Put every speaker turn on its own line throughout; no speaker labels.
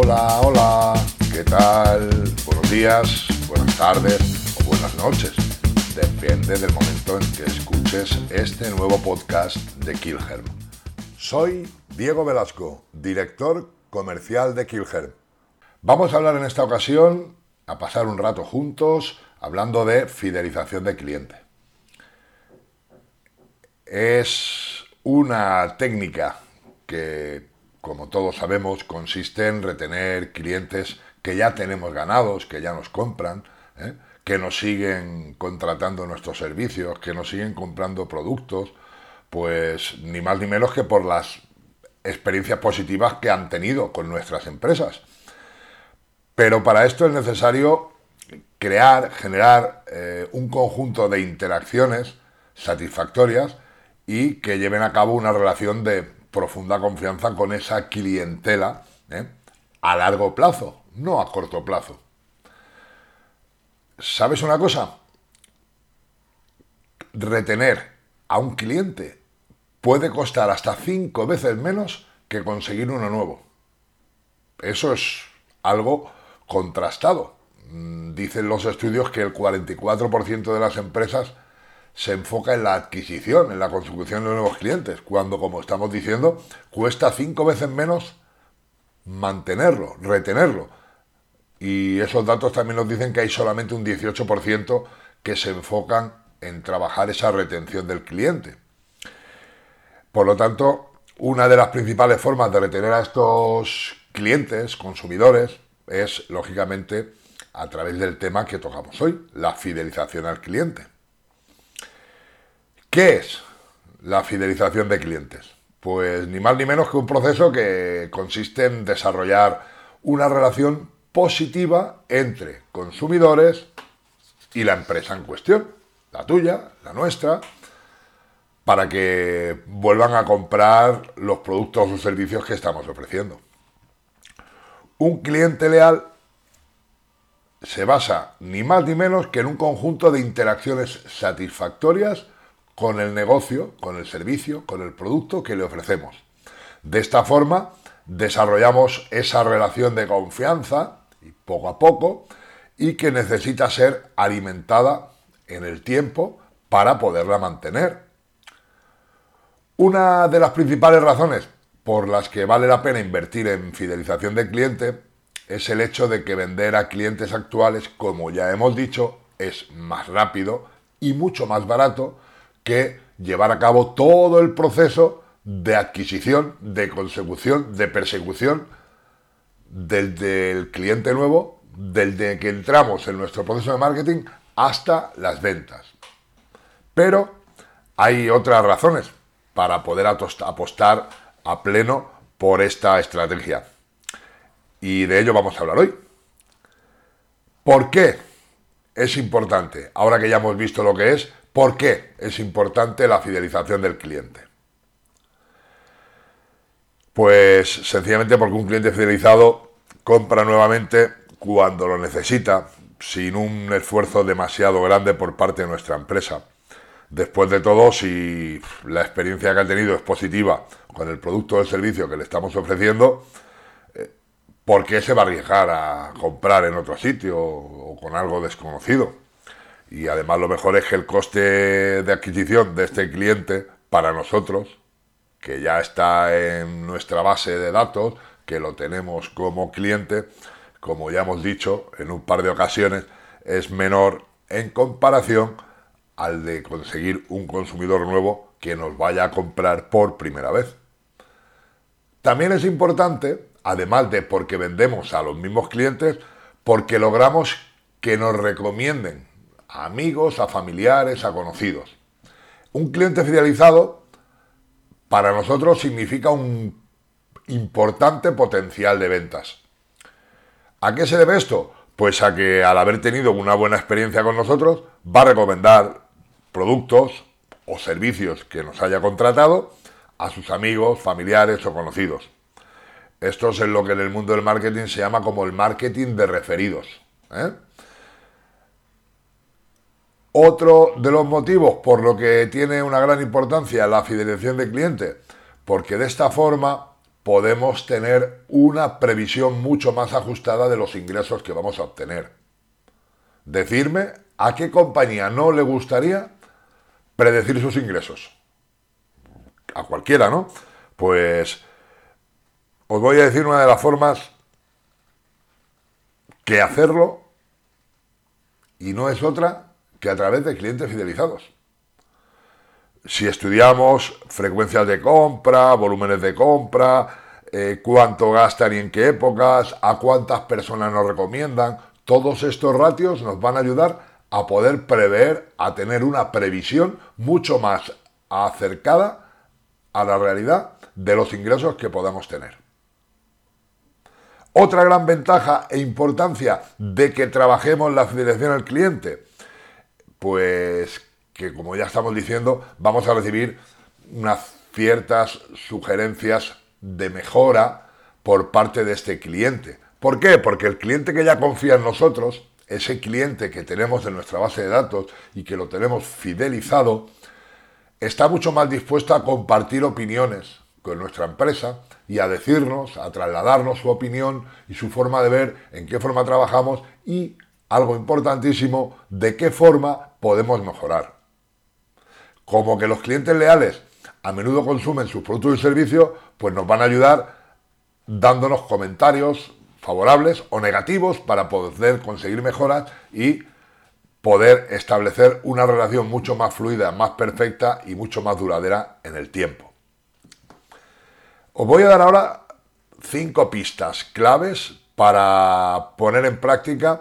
Hola, hola, ¿qué tal? Buenos días, buenas tardes o buenas noches. Depende del momento en que escuches este nuevo podcast de Kilherm. Soy Diego Velasco, director comercial de Kilherm. Vamos a hablar en esta ocasión, a pasar un rato juntos, hablando de fidelización de cliente. Es una técnica que como todos sabemos, consiste en retener clientes que ya tenemos ganados, que ya nos compran, ¿eh? que nos siguen contratando nuestros servicios, que nos siguen comprando productos, pues ni más ni menos que por las experiencias positivas que han tenido con nuestras empresas. Pero para esto es necesario crear, generar eh, un conjunto de interacciones satisfactorias y que lleven a cabo una relación de profunda confianza con esa clientela ¿eh? a largo plazo, no a corto plazo. ¿Sabes una cosa? Retener a un cliente puede costar hasta cinco veces menos que conseguir uno nuevo. Eso es algo contrastado. Mm, dicen los estudios que el 44% de las empresas se enfoca en la adquisición, en la consecución de nuevos clientes, cuando, como estamos diciendo, cuesta cinco veces menos mantenerlo, retenerlo. Y esos datos también nos dicen que hay solamente un 18% que se enfocan en trabajar esa retención del cliente. Por lo tanto, una de las principales formas de retener a estos clientes, consumidores, es, lógicamente, a través del tema que tocamos hoy, la fidelización al cliente. ¿Qué es la fidelización de clientes? Pues ni más ni menos que un proceso que consiste en desarrollar una relación positiva entre consumidores y la empresa en cuestión, la tuya, la nuestra, para que vuelvan a comprar los productos o servicios que estamos ofreciendo. Un cliente leal se basa ni más ni menos que en un conjunto de interacciones satisfactorias con el negocio, con el servicio, con el producto que le ofrecemos. De esta forma, desarrollamos esa relación de confianza, y poco a poco, y que necesita ser alimentada en el tiempo para poderla mantener. Una de las principales razones por las que vale la pena invertir en fidelización de cliente es el hecho de que vender a clientes actuales, como ya hemos dicho, es más rápido y mucho más barato que llevar a cabo todo el proceso de adquisición, de consecución, de persecución desde el cliente nuevo, desde que entramos en nuestro proceso de marketing hasta las ventas. Pero hay otras razones para poder apostar a pleno por esta estrategia. Y de ello vamos a hablar hoy. ¿Por qué es importante, ahora que ya hemos visto lo que es, ¿Por qué es importante la fidelización del cliente? Pues sencillamente porque un cliente fidelizado compra nuevamente cuando lo necesita, sin un esfuerzo demasiado grande por parte de nuestra empresa. Después de todo, si la experiencia que ha tenido es positiva con el producto o el servicio que le estamos ofreciendo, eh, ¿por qué se va a arriesgar a comprar en otro sitio o con algo desconocido? Y además lo mejor es que el coste de adquisición de este cliente para nosotros, que ya está en nuestra base de datos, que lo tenemos como cliente, como ya hemos dicho en un par de ocasiones, es menor en comparación al de conseguir un consumidor nuevo que nos vaya a comprar por primera vez. También es importante, además de porque vendemos a los mismos clientes, porque logramos que nos recomienden a amigos, a familiares, a conocidos. Un cliente fidelizado para nosotros significa un importante potencial de ventas. ¿A qué se debe esto? Pues a que al haber tenido una buena experiencia con nosotros, va a recomendar productos o servicios que nos haya contratado a sus amigos, familiares o conocidos. Esto es lo que en el mundo del marketing se llama como el marketing de referidos. ¿eh? Otro de los motivos por lo que tiene una gran importancia la fidelización de cliente, porque de esta forma podemos tener una previsión mucho más ajustada de los ingresos que vamos a obtener. Decirme a qué compañía no le gustaría predecir sus ingresos. A cualquiera, ¿no? Pues os voy a decir una de las formas que hacerlo y no es otra que a través de clientes fidelizados. Si estudiamos frecuencias de compra, volúmenes de compra, eh, cuánto gastan y en qué épocas, a cuántas personas nos recomiendan, todos estos ratios nos van a ayudar a poder prever, a tener una previsión mucho más acercada a la realidad de los ingresos que podamos tener. Otra gran ventaja e importancia de que trabajemos la fidelización al cliente, pues que como ya estamos diciendo, vamos a recibir unas ciertas sugerencias de mejora por parte de este cliente. ¿Por qué? Porque el cliente que ya confía en nosotros, ese cliente que tenemos en nuestra base de datos y que lo tenemos fidelizado, está mucho más dispuesto a compartir opiniones con nuestra empresa y a decirnos, a trasladarnos su opinión y su forma de ver, en qué forma trabajamos y, algo importantísimo, de qué forma podemos mejorar. Como que los clientes leales a menudo consumen sus productos y servicios, pues nos van a ayudar dándonos comentarios favorables o negativos para poder conseguir mejoras y poder establecer una relación mucho más fluida, más perfecta y mucho más duradera en el tiempo. Os voy a dar ahora cinco pistas claves para poner en práctica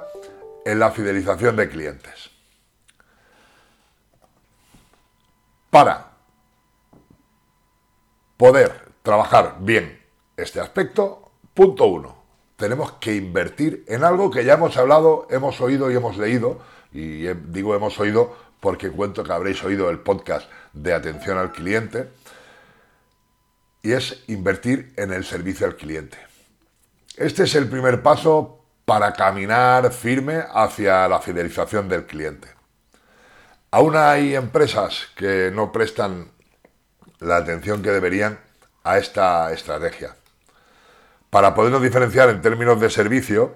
en la fidelización de clientes. Para poder trabajar bien este aspecto, punto uno, tenemos que invertir en algo que ya hemos hablado, hemos oído y hemos leído y digo hemos oído porque cuento que habréis oído el podcast de atención al cliente, y es invertir en el servicio al cliente. Este es el primer paso para caminar firme hacia la fidelización del cliente. Aún hay empresas que no prestan la atención que deberían a esta estrategia. Para podernos diferenciar en términos de servicio,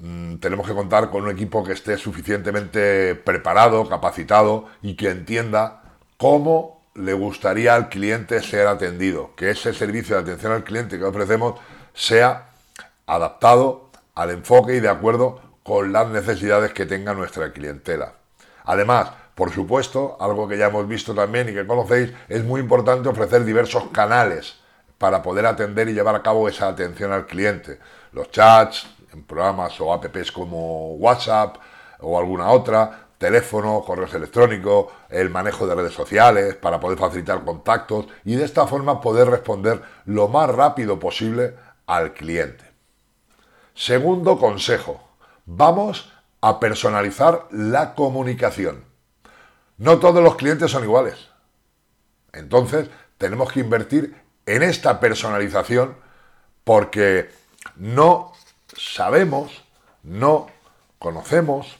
Mm, tenemos que contar con un equipo que esté suficientemente preparado, capacitado y que entienda cómo le gustaría al cliente ser atendido, que ese servicio de atención al cliente que ofrecemos sea adaptado al enfoque y de acuerdo con las necesidades que tenga nuestra clientela. Además, por supuesto, algo que ya hemos visto también y que conocéis, es muy importante ofrecer diversos canales para poder atender y llevar a cabo esa atención al cliente. Los chats, en programas o apps como WhatsApp o alguna otra, teléfono, correos electrónicos, el manejo de redes sociales para poder facilitar contactos y de esta forma poder responder lo más rápido posible al cliente. Segundo consejo, vamos a personalizar la comunicación. No todos los clientes son iguales. Entonces, tenemos que invertir en esta personalización porque no sabemos, no conocemos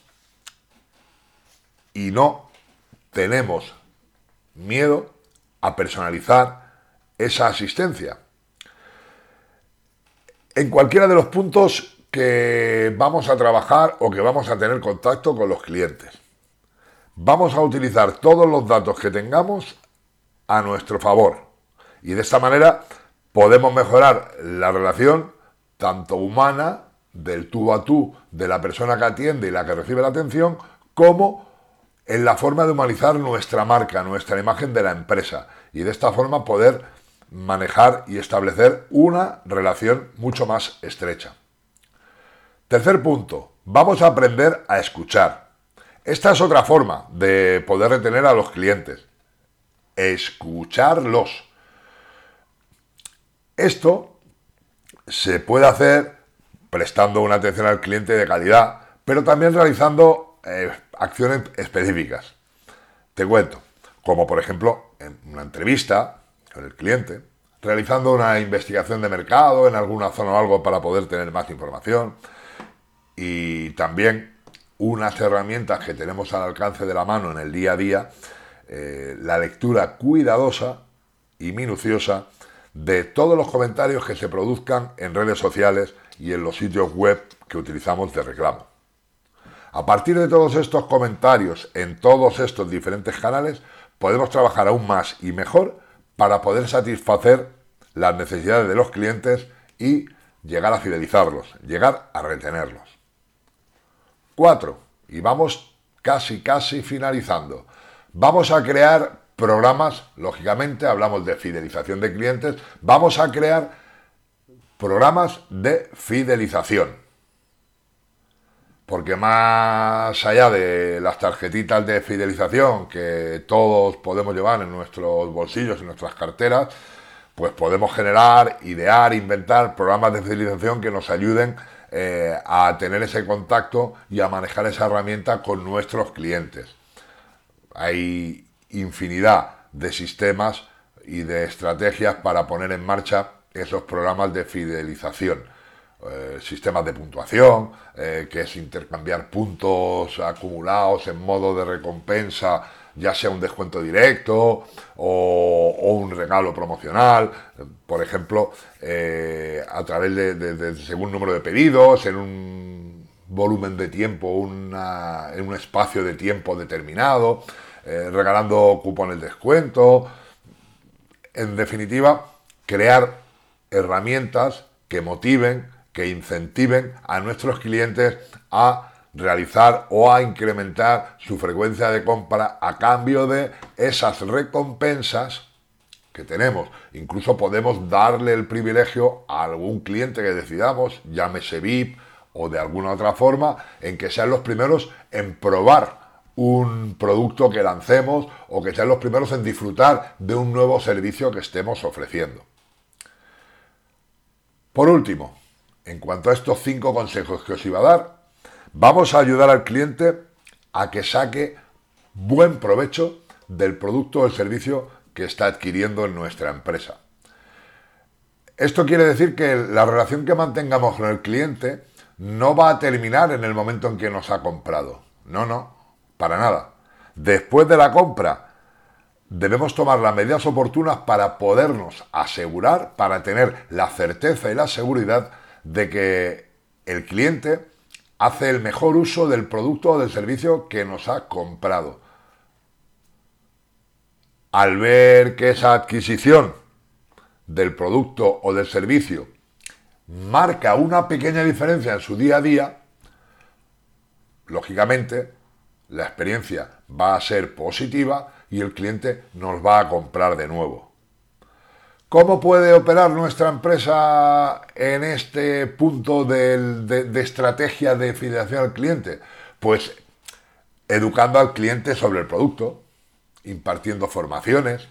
y no tenemos miedo a personalizar esa asistencia. En cualquiera de los puntos que vamos a trabajar o que vamos a tener contacto con los clientes. Vamos a utilizar todos los datos que tengamos a nuestro favor y de esta manera podemos mejorar la relación tanto humana, del tú a tú, de la persona que atiende y la que recibe la atención, como en la forma de humanizar nuestra marca, nuestra imagen de la empresa, y de esta forma poder manejar y establecer una relación mucho más estrecha. Tercer punto, vamos a aprender a escuchar. Esta es otra forma de poder retener a los clientes. Escucharlos. Esto se puede hacer prestando una atención al cliente de calidad, pero también realizando eh, acciones específicas. Te cuento, como por ejemplo en una entrevista con el cliente, realizando una investigación de mercado en alguna zona o algo para poder tener más información y también unas herramientas que tenemos al alcance de la mano en el día a día, eh, la lectura cuidadosa y minuciosa de todos los comentarios que se produzcan en redes sociales y en los sitios web que utilizamos de reclamo. A partir de todos estos comentarios en todos estos diferentes canales, podemos trabajar aún más y mejor para poder satisfacer las necesidades de los clientes y llegar a fidelizarlos, llegar a retenerlos. 4. Y vamos casi, casi finalizando. Vamos a crear programas, lógicamente, hablamos de fidelización de clientes, vamos a crear programas de fidelización. Porque más allá de las tarjetitas de fidelización que todos podemos llevar en nuestros bolsillos, en nuestras carteras, pues podemos generar, idear, inventar programas de fidelización que nos ayuden eh, a tener ese contacto y a manejar esa herramienta con nuestros clientes. Hay infinidad de sistemas y de estrategias para poner en marcha esos programas de fidelización. Eh, sistemas de puntuación, eh, que es intercambiar puntos acumulados en modo de recompensa, ya sea un descuento directo o, un regalo promocional, por ejemplo, eh, a través de, según número de pedidos, en un volumen de tiempo, en un espacio de tiempo determinado, regalando cupones de descuento. En definitiva, crear herramientas que motiven, que incentiven a nuestros clientes a realizar o a incrementar su frecuencia de compra a cambio de esas recompensas que tenemos. Incluso podemos darle el privilegio a algún cliente que decidamos, llámese VIP o de alguna otra forma, en que sean los primeros en probar un producto que lancemos o que sean los primeros en disfrutar de un nuevo servicio que estemos ofreciendo. Por último, en cuanto a estos cinco consejos que os iba a dar, vamos a ayudar al cliente a que saque buen provecho del producto o el servicio que está adquiriendo en nuestra empresa. Esto quiere decir que la relación que mantengamos con el cliente no va a terminar en el momento en que nos ha comprado. No, no, para nada. Después de la compra debemos tomar las medidas oportunas para podernos asegurar, para tener la certeza y la seguridad de que el cliente hace el mejor uso del producto o del servicio que nos ha comprado. Al ver que esa adquisición del producto o del servicio marca una pequeña diferencia en su día a día, lógicamente la experiencia va a ser positiva y el cliente nos va a comprar de nuevo. ¿Cómo puede operar nuestra empresa en este punto de, estrategia de fidelización al cliente? Pues educando al cliente sobre el producto, impartiendo formaciones,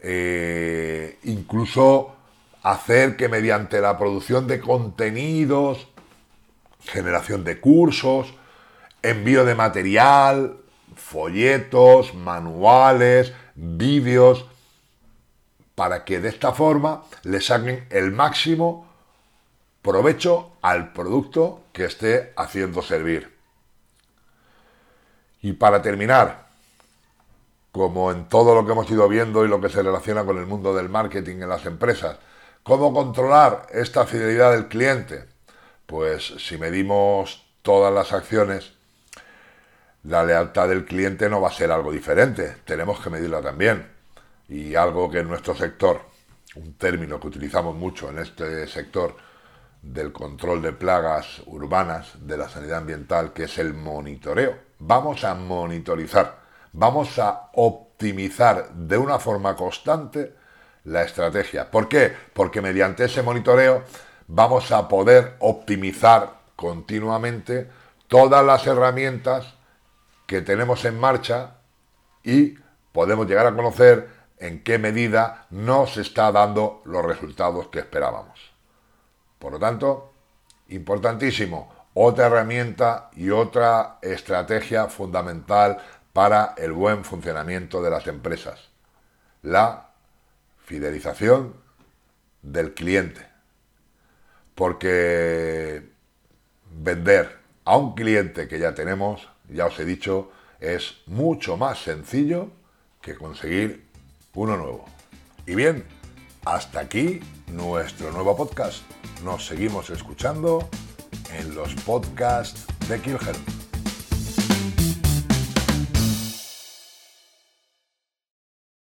eh, incluso hacer que mediante la producción de contenidos, generación de cursos, envío de material, folletos, manuales, vídeos, para que de esta forma le saquen el máximo provecho al producto que esté haciendo servir. Y para terminar, como en todo lo que hemos ido viendo y lo que se relaciona con el mundo del marketing en las empresas, ¿cómo controlar esta fidelidad del cliente? Pues si medimos todas las acciones la lealtad del cliente no va a ser algo diferente, tenemos que medirla también. Y algo que en nuestro sector, un término que utilizamos mucho en este sector del control de plagas urbanas, de la sanidad ambiental, que es el monitoreo. Vamos a monitorizar, vamos a optimizar de una forma constante la estrategia. ¿Por qué? Porque mediante ese monitoreo vamos a poder optimizar continuamente todas las herramientas que tenemos en marcha y podemos llegar a conocer en qué medida no se está dando los resultados que esperábamos. Por lo tanto, importantísimo, otra herramienta y otra estrategia fundamental para el buen funcionamiento de las empresas, la fidelización del cliente. Porque vender a un cliente que ya tenemos ya os he dicho, es mucho más sencillo que conseguir uno nuevo. Y bien, Hasta aquí nuestro nuevo podcast. Nos seguimos escuchando en los podcasts de Kilhelm.